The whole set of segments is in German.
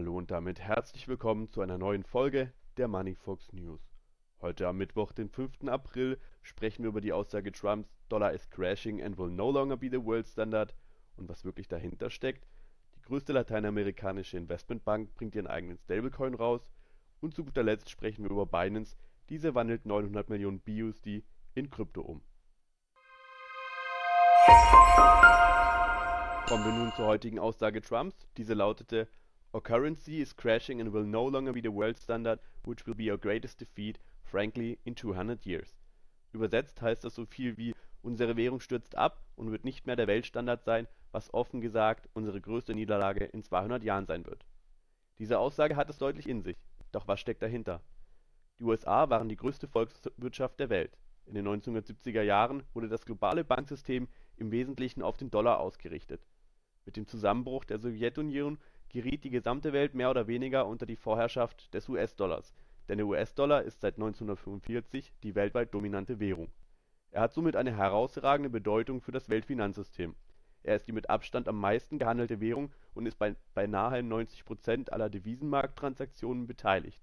Hallo und damit herzlich willkommen zu einer neuen Folge der Moneyfox News. Heute am Mittwoch, den 5. April, sprechen wir über die Aussage Trumps, Dollar is crashing and will no longer be the world standard und was wirklich dahinter steckt. Die größte lateinamerikanische Investmentbank bringt ihren eigenen Stablecoin raus und zu guter Letzt sprechen wir über Binance, diese wandelt 900 Millionen BUSD in Krypto um. Kommen wir nun zur heutigen Aussage Trumps. Diese lautete Our currency is crashing and will no longer be the world standard, which will be our greatest defeat, frankly, in 200 years. Übersetzt heißt das so viel wie Unsere Währung stürzt ab und wird nicht mehr der Weltstandard sein, was offen gesagt unsere größte Niederlage in 200 Jahren sein wird. Diese Aussage hat es deutlich in sich. Doch was steckt dahinter? Die USA waren die größte Volkswirtschaft der Welt. In den 1970er Jahren wurde das globale Banksystem im Wesentlichen auf den Dollar ausgerichtet. Mit dem Zusammenbruch der Sowjetunion geriet die gesamte Welt mehr oder weniger unter die Vorherrschaft des US-Dollars, denn der US-Dollar ist seit 1945 die weltweit dominante Währung. Er hat somit eine herausragende Bedeutung für das Weltfinanzsystem. Er ist die mit Abstand am meisten gehandelte Währung und ist bei beinahe 90 Prozent aller Devisenmarkttransaktionen beteiligt.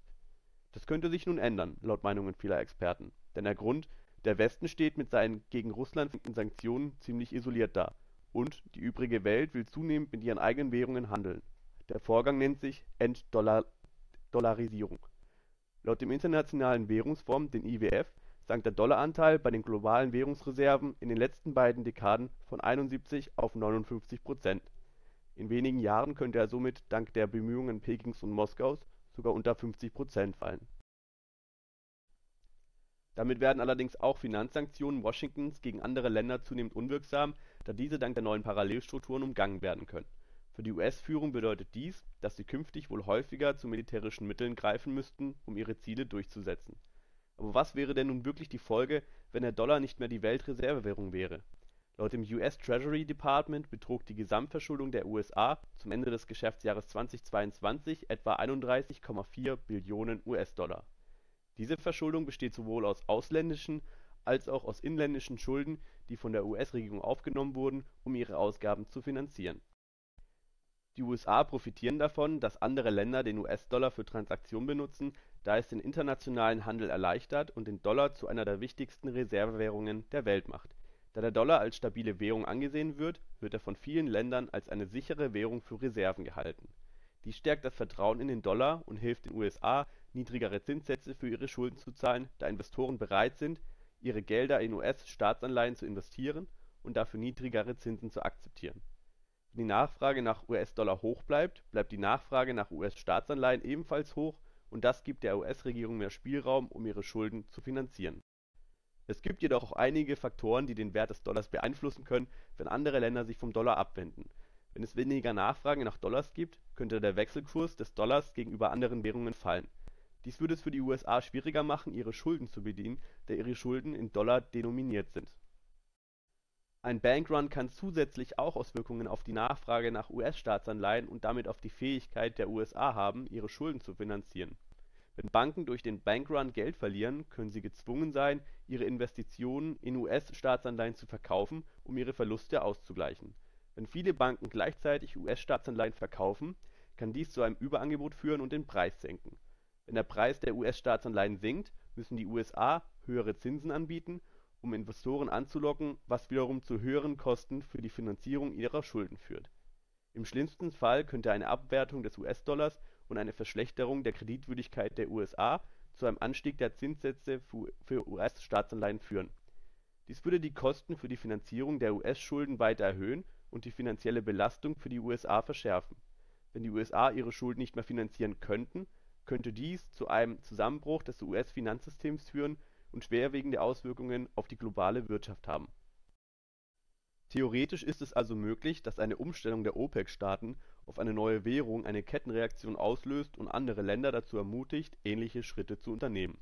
Das könnte sich nun ändern, laut Meinungen vieler Experten. Denn der Grund: Der Westen steht mit seinen gegen Russland verhängten Sanktionen ziemlich isoliert da, und die übrige Welt will zunehmend mit ihren eigenen Währungen handeln. Der Vorgang nennt sich Entdollarisierung. Laut dem Internationalen Währungsfonds, den IWF sank der Dollaranteil bei den globalen Währungsreserven in den letzten beiden Dekaden von 71 auf 59 Prozent. In wenigen Jahren könnte er somit dank der Bemühungen Pekings und Moskaus sogar unter 50 Prozent fallen. Damit werden allerdings auch Finanzsanktionen Washingtons gegen andere Länder zunehmend unwirksam, da diese dank der neuen Parallelstrukturen umgangen werden können. Für die US-Führung bedeutet dies, dass sie künftig wohl häufiger zu militärischen Mitteln greifen müssten, um ihre Ziele durchzusetzen aber was wäre denn nun wirklich die Folge, wenn der Dollar nicht mehr die Weltreservewährung wäre? Laut dem US Treasury Department betrug die Gesamtverschuldung der USA zum Ende des Geschäftsjahres 2022 etwa 31,4 Billionen US-Dollar. Diese Verschuldung besteht sowohl aus ausländischen als auch aus inländischen Schulden, die von der US-Regierung aufgenommen wurden, um ihre Ausgaben zu finanzieren die USA profitieren davon, dass andere Länder den US-Dollar für Transaktionen benutzen, da es den internationalen Handel erleichtert und den Dollar zu einer der wichtigsten Reservewährungen der Welt macht. Da der Dollar als stabile Währung angesehen wird, wird er von vielen Ländern als eine sichere Währung für Reserven gehalten. Dies stärkt das Vertrauen in den Dollar und hilft den USA, niedrigere Zinssätze für ihre Schulden zu zahlen, da Investoren bereit sind, ihre Gelder in US-Staatsanleihen zu investieren und dafür niedrigere Zinsen zu akzeptieren wenn die Nachfrage nach US-Dollar hoch bleibt, bleibt die Nachfrage nach US-Staatsanleihen ebenfalls hoch und das gibt der US-Regierung mehr Spielraum, um ihre Schulden zu finanzieren. Es gibt jedoch auch einige Faktoren, die den Wert des Dollars beeinflussen können, wenn andere Länder sich vom Dollar abwenden. Wenn es weniger Nachfrage nach Dollars gibt, könnte der Wechselkurs des Dollars gegenüber anderen Währungen fallen. Dies würde es für die USA schwieriger machen, ihre Schulden zu bedienen, da ihre Schulden in Dollar denominiert sind ein Bankrun kann zusätzlich auch Auswirkungen auf die Nachfrage nach US-Staatsanleihen und damit auf die Fähigkeit der USA haben, ihre Schulden zu finanzieren. Wenn Banken durch den Bankrun Geld verlieren, können sie gezwungen sein, ihre Investitionen in US-Staatsanleihen zu verkaufen, um ihre Verluste auszugleichen. Wenn viele Banken gleichzeitig US-Staatsanleihen verkaufen, kann dies zu einem Überangebot führen und den Preis senken. Wenn der Preis der US-Staatsanleihen sinkt, müssen die USA höhere Zinsen anbieten um Investoren anzulocken, was wiederum zu höheren Kosten für die Finanzierung ihrer Schulden führt. Im schlimmsten Fall könnte eine Abwertung des US-Dollars und eine Verschlechterung der Kreditwürdigkeit der USA zu einem Anstieg der Zinssätze für US-Staatsanleihen führen. Dies würde die Kosten für die Finanzierung der US-Schulden weiter erhöhen und die finanzielle Belastung für die USA verschärfen. Wenn die USA ihre Schulden nicht mehr finanzieren könnten, könnte dies zu einem Zusammenbruch des US-Finanzsystems führen und schwerwiegende Auswirkungen auf die globale Wirtschaft haben. Theoretisch ist es also möglich, dass eine Umstellung der OPEC-Staaten auf eine neue Währung eine Kettenreaktion auslöst und andere Länder dazu ermutigt, ähnliche Schritte zu unternehmen.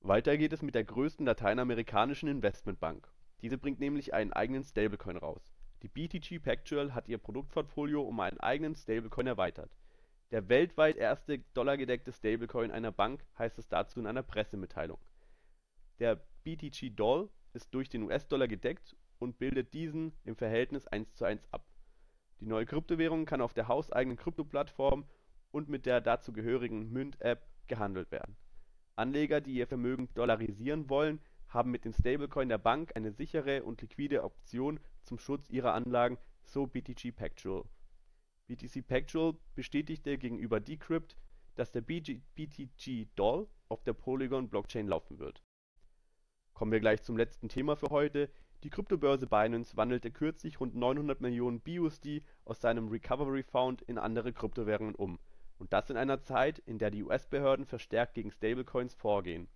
Weiter geht es mit der größten lateinamerikanischen Investmentbank. Diese bringt nämlich einen eigenen Stablecoin raus. Die BTG Pactual hat ihr Produktportfolio um einen eigenen Stablecoin erweitert. Der weltweit erste dollargedeckte Stablecoin einer Bank heißt es dazu in einer Pressemitteilung der BTG Doll ist durch den US-Dollar gedeckt und bildet diesen im Verhältnis 1:1 ab. Die neue Kryptowährung kann auf der hauseigenen Krypto-Plattform und mit der dazugehörigen Mynt-App gehandelt werden. Anleger, die ihr Vermögen dollarisieren wollen, haben mit dem Stablecoin der Bank eine sichere und liquide Option zum Schutz ihrer Anlagen, so BTC Pactual. BTC Pactual bestätigte gegenüber Decrypt, dass der BTC Doll auf der Polygon-Blockchain laufen wird. Kommen wir gleich zum letzten Thema für heute. Die Kryptobörse Binance wandelte kürzlich rund 900 Millionen BUSD aus seinem Recovery Fund in andere Kryptowährungen um, und das in einer Zeit, in der die US-Behörden verstärkt gegen Stablecoins vorgehen.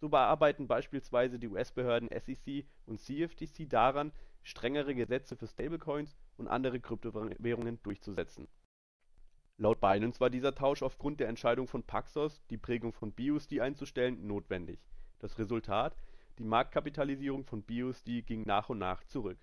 So bearbeiten beispielsweise die US-Behörden SEC und CFTC daran, strengere Gesetze für Stablecoins und andere Kryptowährungen durchzusetzen. Laut Binance war dieser Tausch aufgrund der Entscheidung von Paxos, die Prägung von BUSD einzustellen, notwendig. Das Resultat: Die Marktkapitalisierung von BUSD ging nach und nach zurück.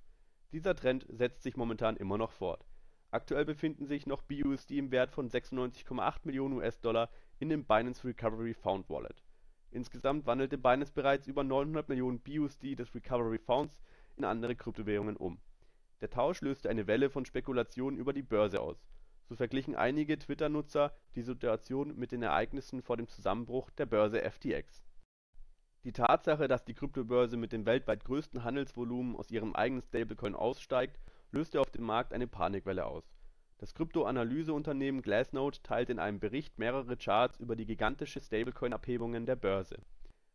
Dieser Trend setzt sich momentan immer noch fort. Aktuell befinden sich noch BUSD im Wert von 96,8 Millionen US-Dollar in dem Binance Recovery Found Wallet. Insgesamt wandelte Binance bereits über 900 Millionen BUSD des Recovery Founds in andere Kryptowährungen um. Der Tausch löste eine Welle von Spekulationen über die Börse aus. So verglichen einige Twitter-Nutzer die Situation mit den Ereignissen vor dem Zusammenbruch der Börse FTX. Die Tatsache, dass die Kryptobörse mit dem weltweit größten Handelsvolumen aus ihrem eigenen Stablecoin aussteigt, löste auf dem Markt eine Panikwelle aus. Das Kryptoanalyseunternehmen Glassnode teilte in einem Bericht mehrere Charts über die gigantische Stablecoin-Abhebungen der Börse.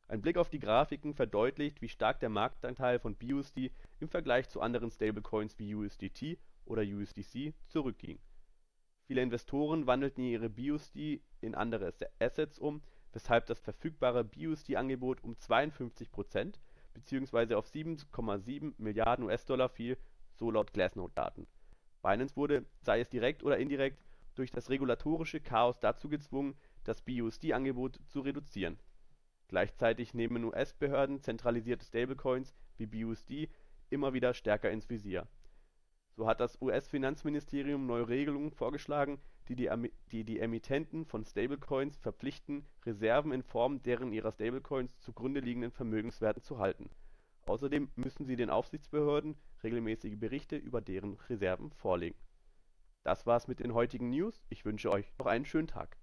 Ein Blick auf die Grafiken verdeutlicht, wie stark der Marktanteil von BUSD im Vergleich zu anderen Stablecoins wie USDT oder USDC zurückging. Viele Investoren wandelten ihre BUSD in andere Assets um, weshalb das verfügbare BUSD-Angebot um 52 Prozent bzw. auf 7,7 Milliarden US-Dollar fiel, so laut Glassnode-Daten Binance wurde, sei es direkt oder indirekt, durch das regulatorische Chaos dazu gezwungen, das BUSD-Angebot zu reduzieren. Gleichzeitig nehmen US-Behörden zentralisierte Stablecoins wie BUSD immer wieder stärker ins Visier. So hat das US-Finanzministerium neue Regelungen vorgeschlagen, die die Emittenten von Stablecoins verpflichten, Reserven in Form deren ihrer Stablecoins zugrunde liegenden Vermögenswerten zu halten Außerdem müssen sie den Aufsichtsbehörden regelmäßige Berichte über deren Reserven vorlegen. Das war's mit den heutigen News. Ich wünsche euch noch einen schönen Tag